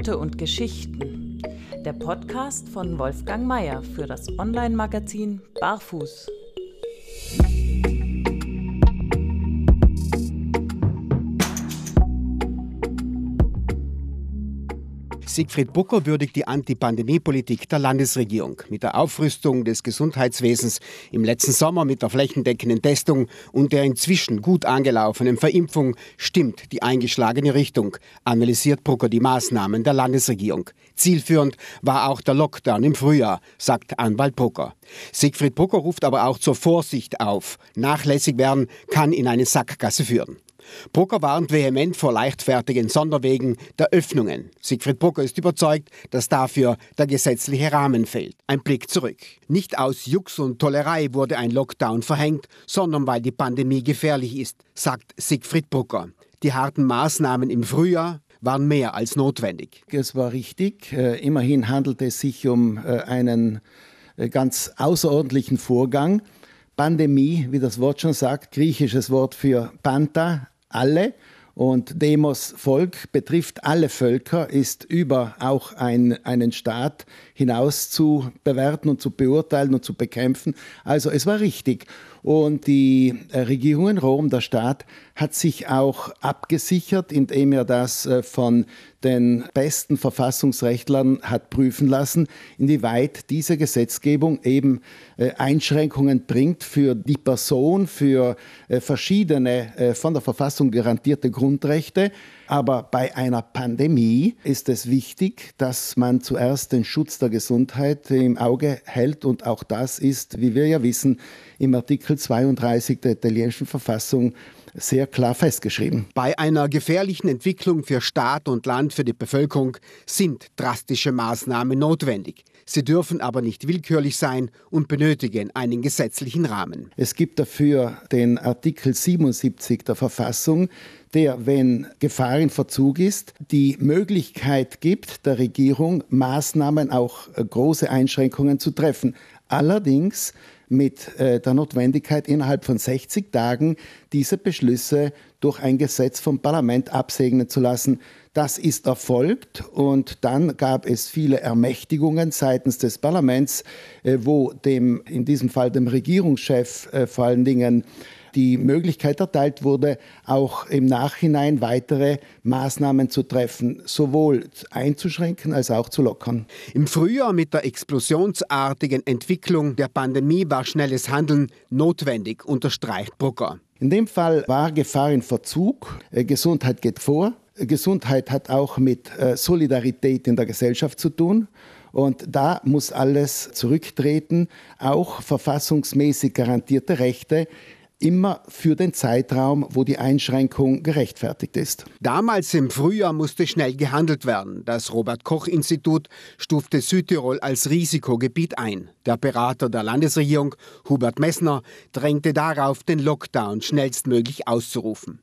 Leute und Geschichten. Der Podcast von Wolfgang Mayer für das Online-Magazin Barfuß. Siegfried Bucker würdigt die Anti-Pandemie-Politik der Landesregierung. Mit der Aufrüstung des Gesundheitswesens im letzten Sommer mit der flächendeckenden Testung und der inzwischen gut angelaufenen Verimpfung stimmt die eingeschlagene Richtung, analysiert Brucker die Maßnahmen der Landesregierung. Zielführend war auch der Lockdown im Frühjahr, sagt Anwalt Brucker. Siegfried Brucker ruft aber auch zur Vorsicht auf. Nachlässig werden kann in eine Sackgasse führen. Brucker warnt vehement vor leichtfertigen Sonderwegen der Öffnungen. Siegfried Brucker ist überzeugt, dass dafür der gesetzliche Rahmen fehlt. Ein Blick zurück. Nicht aus Jux und Tollerei wurde ein Lockdown verhängt, sondern weil die Pandemie gefährlich ist, sagt Siegfried Brucker. Die harten Maßnahmen im Frühjahr waren mehr als notwendig. Es war richtig. Äh, immerhin handelt es sich um äh, einen äh, ganz außerordentlichen Vorgang. Pandemie, wie das Wort schon sagt, griechisches Wort für Panta, alle. Und Demos Volk betrifft alle Völker, ist über auch ein, einen Staat hinaus zu bewerten und zu beurteilen und zu bekämpfen. Also es war richtig. Und die äh, Regierung in Rom, der Staat, hat sich auch abgesichert, indem er das äh, von den besten Verfassungsrechtlern hat prüfen lassen, inwieweit diese Gesetzgebung eben äh, Einschränkungen bringt für die Person, für verschiedene von der Verfassung garantierte Grundrechte. Aber bei einer Pandemie ist es wichtig, dass man zuerst den Schutz der Gesundheit im Auge hält. Und auch das ist, wie wir ja wissen, im Artikel 32 der italienischen Verfassung sehr klar festgeschrieben. Bei einer gefährlichen Entwicklung für Staat und Land, für die Bevölkerung sind drastische Maßnahmen notwendig. Sie dürfen aber nicht willkürlich sein und benötigen einen gesetzlichen Rahmen. Es gibt dafür den Artikel 77 der Verfassung, der, wenn Gefahr in Verzug ist, die Möglichkeit gibt, der Regierung Maßnahmen, auch große Einschränkungen zu treffen. Allerdings mit äh, der Notwendigkeit, innerhalb von 60 Tagen diese Beschlüsse durch ein Gesetz vom Parlament absegnen zu lassen. Das ist erfolgt und dann gab es viele Ermächtigungen seitens des Parlaments, äh, wo dem, in diesem Fall dem Regierungschef äh, vor allen Dingen die Möglichkeit erteilt wurde, auch im Nachhinein weitere Maßnahmen zu treffen, sowohl einzuschränken als auch zu lockern. Im Frühjahr mit der explosionsartigen Entwicklung der Pandemie war schnelles Handeln notwendig, unterstreicht Brucker. In dem Fall war Gefahr in Verzug. Äh, Gesundheit geht vor. Gesundheit hat auch mit äh, Solidarität in der Gesellschaft zu tun. Und da muss alles zurücktreten, auch verfassungsmäßig garantierte Rechte immer für den Zeitraum, wo die Einschränkung gerechtfertigt ist. Damals im Frühjahr musste schnell gehandelt werden. Das Robert Koch Institut stufte Südtirol als Risikogebiet ein. Der Berater der Landesregierung, Hubert Messner, drängte darauf, den Lockdown schnellstmöglich auszurufen.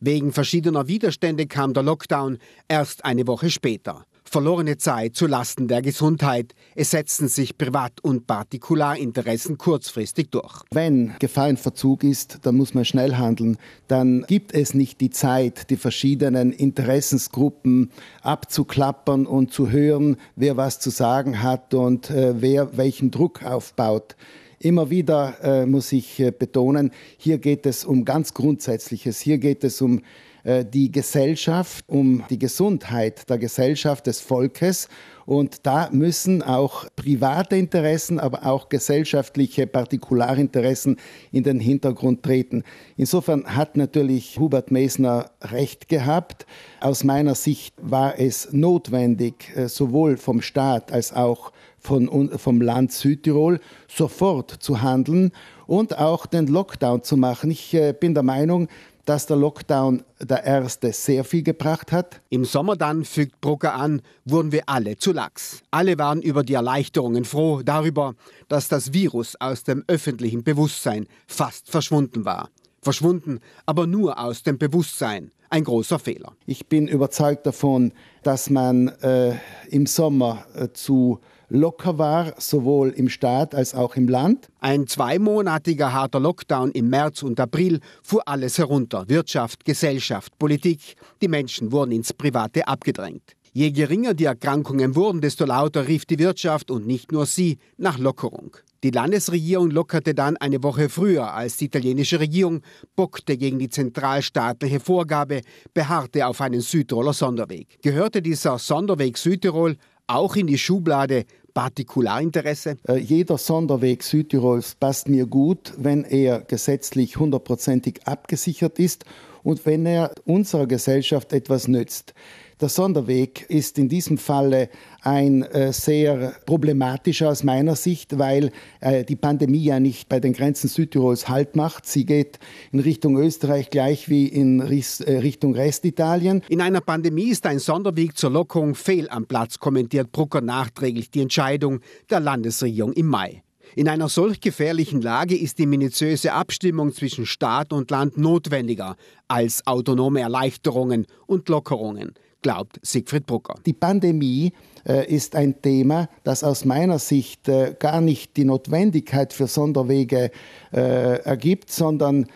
Wegen verschiedener Widerstände kam der Lockdown erst eine Woche später verlorene Zeit zu Lasten der Gesundheit. Es setzen sich Privat- und Partikularinteressen kurzfristig durch. Wenn Gefahr in Verzug ist, dann muss man schnell handeln. Dann gibt es nicht die Zeit, die verschiedenen Interessensgruppen abzuklappern und zu hören, wer was zu sagen hat und äh, wer welchen Druck aufbaut. Immer wieder äh, muss ich äh, betonen, hier geht es um ganz Grundsätzliches. Hier geht es um äh, die Gesellschaft, um die Gesundheit der Gesellschaft, des Volkes. Und da müssen auch private Interessen, aber auch gesellschaftliche Partikularinteressen in den Hintergrund treten. Insofern hat natürlich Hubert Mesner recht gehabt. Aus meiner Sicht war es notwendig, äh, sowohl vom Staat als auch von, vom Land Südtirol sofort zu handeln und auch den Lockdown zu machen. Ich äh, bin der Meinung, dass der Lockdown der erste sehr viel gebracht hat. Im Sommer dann, fügt Brucker an, wurden wir alle zu lax. Alle waren über die Erleichterungen froh, darüber, dass das Virus aus dem öffentlichen Bewusstsein fast verschwunden war. Verschwunden, aber nur aus dem Bewusstsein. Ein großer Fehler. Ich bin überzeugt davon, dass man äh, im Sommer äh, zu locker war, sowohl im Staat als auch im Land. Ein zweimonatiger harter Lockdown im März und April fuhr alles herunter. Wirtschaft, Gesellschaft, Politik. Die Menschen wurden ins Private abgedrängt. Je geringer die Erkrankungen wurden, desto lauter rief die Wirtschaft und nicht nur sie nach Lockerung. Die Landesregierung lockerte dann eine Woche früher als die italienische Regierung, bockte gegen die zentralstaatliche Vorgabe, beharrte auf einen Südtiroler Sonderweg. Gehörte dieser Sonderweg Südtirol auch in die Schublade Partikularinteresse? Äh, jeder Sonderweg Südtirols passt mir gut, wenn er gesetzlich hundertprozentig abgesichert ist und wenn er unserer Gesellschaft etwas nützt. Der Sonderweg ist in diesem Falle ein äh, sehr problematischer aus meiner Sicht, weil äh, die Pandemie ja nicht bei den Grenzen Südtirols Halt macht. Sie geht in Richtung Österreich gleich wie in Ries, äh, Richtung Restitalien. In einer Pandemie ist ein Sonderweg zur Lockerung fehl am Platz, kommentiert Brucker nachträglich die Entscheidung der Landesregierung im Mai. In einer solch gefährlichen Lage ist die minutiöse Abstimmung zwischen Staat und Land notwendiger als autonome Erleichterungen und Lockerungen glaubt Siegfried Brucker. Die Pandemie äh, ist ein Thema, das aus meiner Sicht äh, gar nicht die Notwendigkeit für Sonderwege äh, ergibt, sondern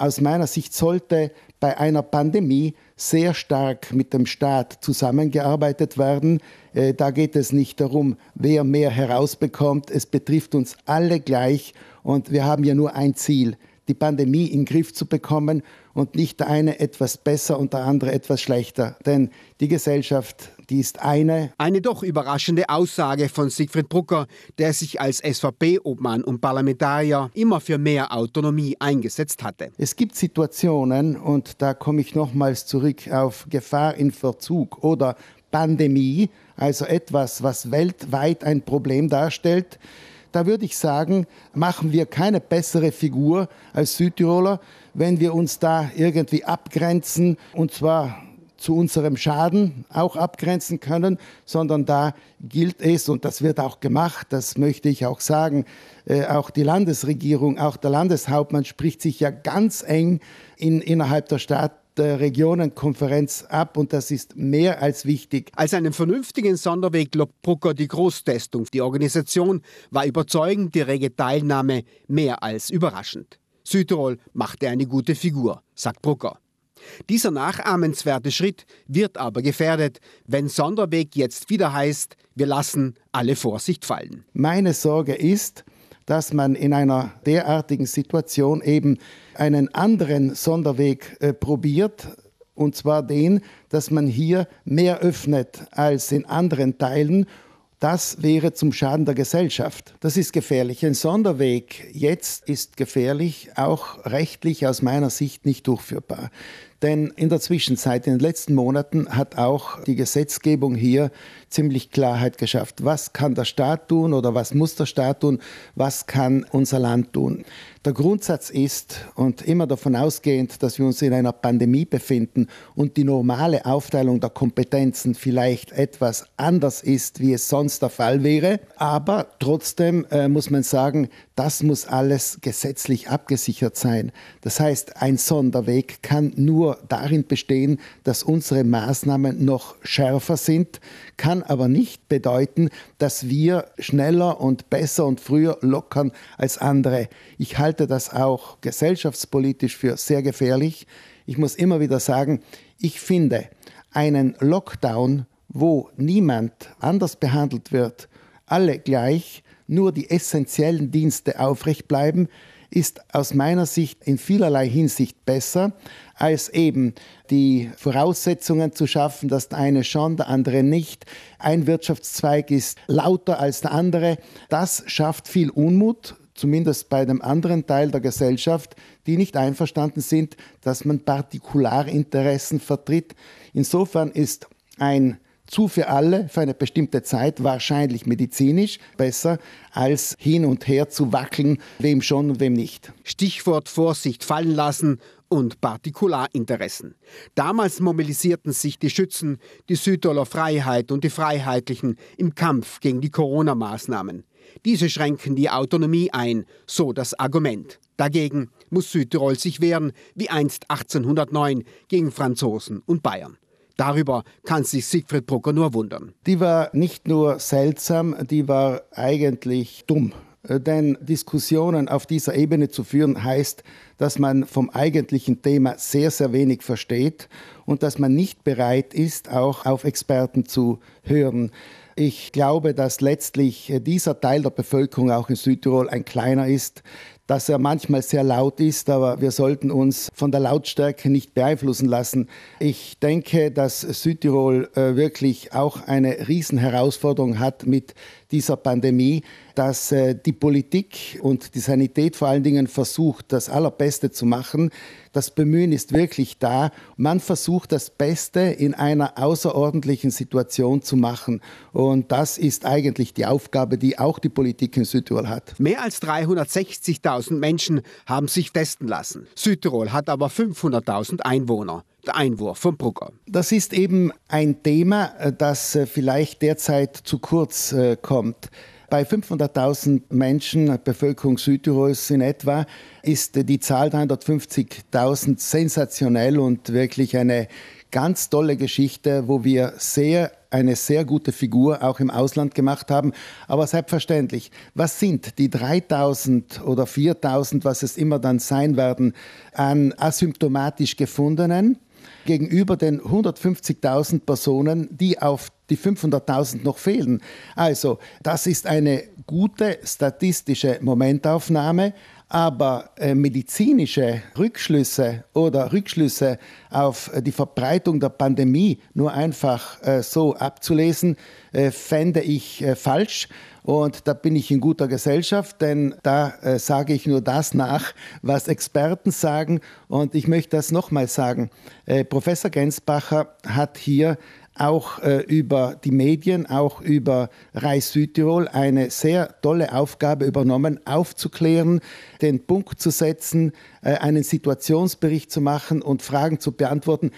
aus meiner Sicht sollte bei einer Pandemie sehr stark mit dem Staat zusammengearbeitet werden. Da geht es nicht darum, wer mehr herausbekommt. Es betrifft uns alle gleich und wir haben ja nur ein Ziel, die Pandemie in den Griff zu bekommen und nicht der eine etwas besser und der andere etwas schlechter. Denn die Gesellschaft, die ist eine. Eine doch überraschende Aussage von Siegfried Brucker, der sich als SVP-Obmann und Parlamentarier immer für mehr Autonomie eingesetzt hatte. Es gibt Situationen, und da komme ich nochmals zurück auf Gefahr in Verzug oder Pandemie, also etwas, was weltweit ein Problem darstellt, da würde ich sagen, machen wir keine bessere Figur als Südtiroler, wenn wir uns da irgendwie abgrenzen und zwar zu unserem Schaden auch abgrenzen können, sondern da gilt es, und das wird auch gemacht, das möchte ich auch sagen, äh, auch die Landesregierung, auch der Landeshauptmann spricht sich ja ganz eng in, innerhalb der Stadt der Regionenkonferenz ab und das ist mehr als wichtig. Als einen vernünftigen Sonderweg lobt Brucker die Großtestung. Die Organisation war überzeugend, die rege Teilnahme mehr als überraschend. Südtirol machte eine gute Figur, sagt Brucker. Dieser nachahmenswerte Schritt wird aber gefährdet, wenn Sonderweg jetzt wieder heißt, wir lassen alle Vorsicht fallen. Meine Sorge ist, dass man in einer derartigen Situation eben einen anderen Sonderweg äh, probiert, und zwar den, dass man hier mehr öffnet als in anderen Teilen. Das wäre zum Schaden der Gesellschaft. Das ist gefährlich. Ein Sonderweg jetzt ist gefährlich, auch rechtlich aus meiner Sicht nicht durchführbar. Denn in der Zwischenzeit, in den letzten Monaten, hat auch die Gesetzgebung hier ziemlich Klarheit geschafft. Was kann der Staat tun oder was muss der Staat tun? Was kann unser Land tun? Der Grundsatz ist, und immer davon ausgehend, dass wir uns in einer Pandemie befinden und die normale Aufteilung der Kompetenzen vielleicht etwas anders ist, wie es sonst der Fall wäre, aber trotzdem äh, muss man sagen, das muss alles gesetzlich abgesichert sein. Das heißt, ein Sonderweg kann nur darin bestehen, dass unsere Maßnahmen noch schärfer sind, kann aber nicht bedeuten, dass wir schneller und besser und früher lockern als andere. Ich halte das auch gesellschaftspolitisch für sehr gefährlich. Ich muss immer wieder sagen, ich finde einen Lockdown, wo niemand anders behandelt wird, alle gleich, nur die essentiellen Dienste aufrecht bleiben, ist aus meiner Sicht in vielerlei Hinsicht besser, als eben die Voraussetzungen zu schaffen, dass der eine schon, der andere nicht. Ein Wirtschaftszweig ist lauter als der andere. Das schafft viel Unmut, zumindest bei dem anderen Teil der Gesellschaft, die nicht einverstanden sind, dass man Partikularinteressen vertritt. Insofern ist ein zu für alle für eine bestimmte Zeit, wahrscheinlich medizinisch, besser als hin und her zu wackeln, wem schon und wem nicht. Stichwort Vorsicht fallen lassen und Partikularinteressen. Damals mobilisierten sich die Schützen, die Südtiroler Freiheit und die Freiheitlichen im Kampf gegen die Corona-Maßnahmen. Diese schränken die Autonomie ein, so das Argument. Dagegen muss Südtirol sich wehren, wie einst 1809 gegen Franzosen und Bayern. Darüber kann sich Siegfried Brucker nur wundern. Die war nicht nur seltsam, die war eigentlich dumm. Denn Diskussionen auf dieser Ebene zu führen, heißt, dass man vom eigentlichen Thema sehr, sehr wenig versteht und dass man nicht bereit ist, auch auf Experten zu hören. Ich glaube, dass letztlich dieser Teil der Bevölkerung auch in Südtirol ein kleiner ist, dass er manchmal sehr laut ist, aber wir sollten uns von der Lautstärke nicht beeinflussen lassen. Ich denke, dass Südtirol äh, wirklich auch eine Riesenherausforderung hat mit dieser Pandemie, dass äh, die Politik und die Sanität vor allen Dingen versucht, das Allerbeste zu machen. Das Bemühen ist wirklich da. Man versucht, das Beste in einer außerordentlichen Situation zu machen. Und das ist eigentlich die Aufgabe, die auch die Politik in Südtirol hat. Mehr als 360.000 Menschen haben sich testen lassen. Südtirol hat aber 500.000 Einwohner. Der Einwurf von Brugger. Das ist eben ein Thema, äh, das äh, vielleicht derzeit zu kurz äh, kommt. Bei 500.000 Menschen, Bevölkerung Südtirols in etwa, ist die Zahl 350.000 sensationell und wirklich eine ganz tolle Geschichte, wo wir sehr eine sehr gute Figur auch im Ausland gemacht haben. Aber selbstverständlich, was sind die 3000 oder 4000, was es immer dann sein werden, an asymptomatisch gefundenen? gegenüber den 150.000 Personen, die auf die 500.000 noch fehlen. Also das ist eine gute statistische Momentaufnahme, aber äh, medizinische Rückschlüsse oder Rückschlüsse auf äh, die Verbreitung der Pandemie nur einfach äh, so abzulesen, fände ich falsch. Und da bin ich in guter Gesellschaft, denn da äh, sage ich nur das nach, was Experten sagen. Und ich möchte das nochmal sagen. Äh, Professor Gensbacher hat hier auch äh, über die Medien, auch über Reis Südtirol eine sehr tolle Aufgabe übernommen, aufzuklären, den Punkt zu setzen, äh, einen Situationsbericht zu machen und Fragen zu beantworten.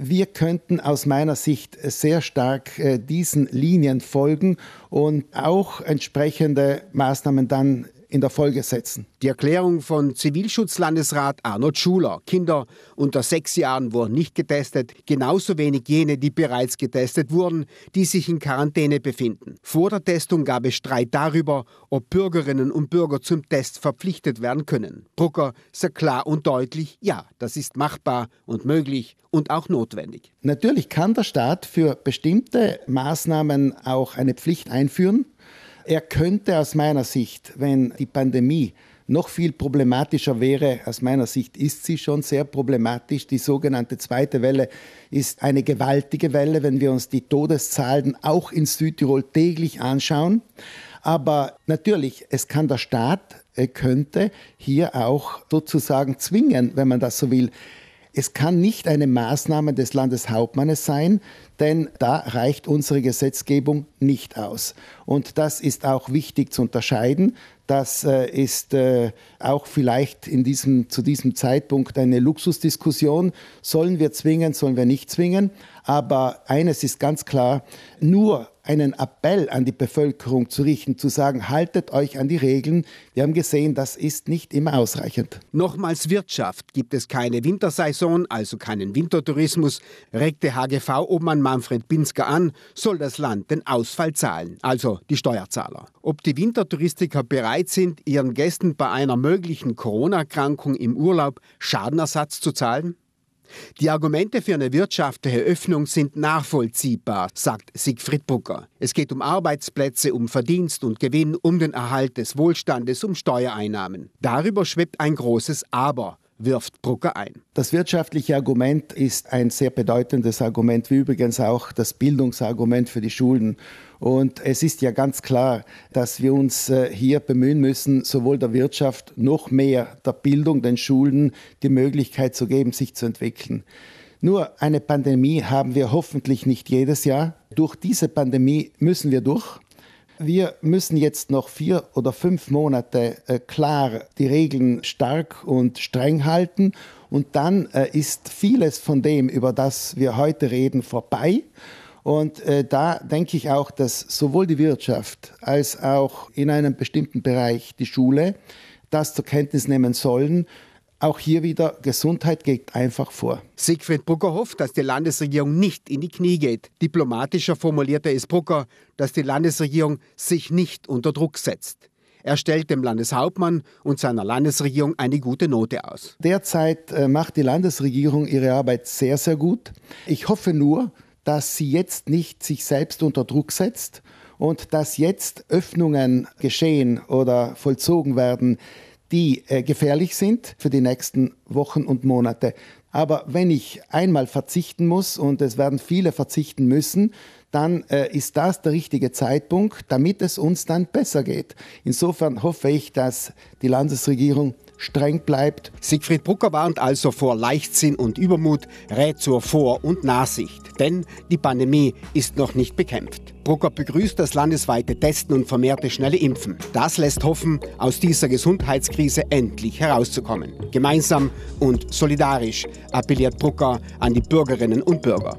Wir könnten aus meiner Sicht sehr stark äh, diesen Linien folgen und auch entsprechende Maßnahmen dann in der Folge setzen. Die Erklärung von Zivilschutzlandesrat Arnold Schuler. Kinder unter sechs Jahren wurden nicht getestet, genauso wenig jene, die bereits getestet wurden, die sich in Quarantäne befinden. Vor der Testung gab es Streit darüber, ob Bürgerinnen und Bürger zum Test verpflichtet werden können. Brucker sagt klar und deutlich, ja, das ist machbar und möglich und auch notwendig. Natürlich kann der Staat für bestimmte Maßnahmen auch eine Pflicht einführen. Er könnte aus meiner Sicht, wenn die Pandemie noch viel problematischer wäre, aus meiner Sicht ist sie schon sehr problematisch. Die sogenannte zweite Welle ist eine gewaltige Welle, wenn wir uns die Todeszahlen auch in Südtirol täglich anschauen. Aber natürlich, es kann der Staat, er könnte hier auch sozusagen zwingen, wenn man das so will. Es kann nicht eine Maßnahme des Landeshauptmannes sein, denn da reicht unsere Gesetzgebung nicht aus. Und das ist auch wichtig zu unterscheiden. Das äh, ist äh, auch vielleicht in diesem, zu diesem Zeitpunkt eine Luxusdiskussion. Sollen wir zwingen, sollen wir nicht zwingen? Aber eines ist ganz klar, nur einen Appell an die Bevölkerung zu richten, zu sagen, haltet euch an die Regeln. Wir haben gesehen, das ist nicht immer ausreichend. Nochmals Wirtschaft. Gibt es keine Wintersaison, also keinen Wintertourismus, regte HGV-Obmann Manfred Binsker an, soll das Land den Ausfall zahlen, also die Steuerzahler. Ob die Wintertouristiker bereit sind, ihren Gästen bei einer möglichen Corona-Erkrankung im Urlaub Schadenersatz zu zahlen? Die Argumente für eine wirtschaftliche Öffnung sind nachvollziehbar, sagt Siegfried Brucker. Es geht um Arbeitsplätze, um Verdienst und Gewinn, um den Erhalt des Wohlstandes, um Steuereinnahmen. Darüber schwebt ein großes Aber wirft Brucker ein. Das wirtschaftliche Argument ist ein sehr bedeutendes Argument, wie übrigens auch das Bildungsargument für die Schulen. Und es ist ja ganz klar, dass wir uns äh, hier bemühen müssen, sowohl der Wirtschaft noch mehr der Bildung, den Schulen die Möglichkeit zu geben, sich zu entwickeln. Nur eine Pandemie haben wir hoffentlich nicht jedes Jahr. Durch diese Pandemie müssen wir durch. Wir müssen jetzt noch vier oder fünf Monate äh, klar die Regeln stark und streng halten. Und dann äh, ist vieles von dem, über das wir heute reden, vorbei. Und äh, da denke ich auch, dass sowohl die Wirtschaft als auch in einem bestimmten Bereich die Schule das zur Kenntnis nehmen sollen auch hier wieder, Gesundheit geht einfach vor. Siegfried Brucker hofft, dass die Landesregierung nicht in die Knie geht. Diplomatischer formulierte es Brucker, dass die Landesregierung sich nicht unter Druck setzt. Er stellt dem Landeshauptmann und seiner Landesregierung eine gute Note aus. Derzeit äh, macht die Landesregierung ihre Arbeit sehr, sehr gut. Ich hoffe nur, dass sie jetzt nicht sich selbst unter Druck setzt und dass jetzt Öffnungen geschehen oder vollzogen werden, die äh, gefährlich sind für die nächsten Wochen und Monate. Aber wenn ich einmal verzichten muss, und es werden viele verzichten müssen, dann äh, ist das der richtige Zeitpunkt, damit es uns dann besser geht. Insofern hoffe ich, dass die Landesregierung streng bleibt. Siegfried Brucker warnt also vor Leichtsinn und Übermut, rät zur Vor- und Nachsicht, denn die Pandemie ist noch nicht bekämpft. Brucker begrüßt das landesweite Testen und vermehrte schnelle Impfen. Das lässt hoffen, aus dieser Gesundheitskrise endlich herauszukommen. Gemeinsam und solidarisch appelliert Brucker an die Bürgerinnen und Bürger.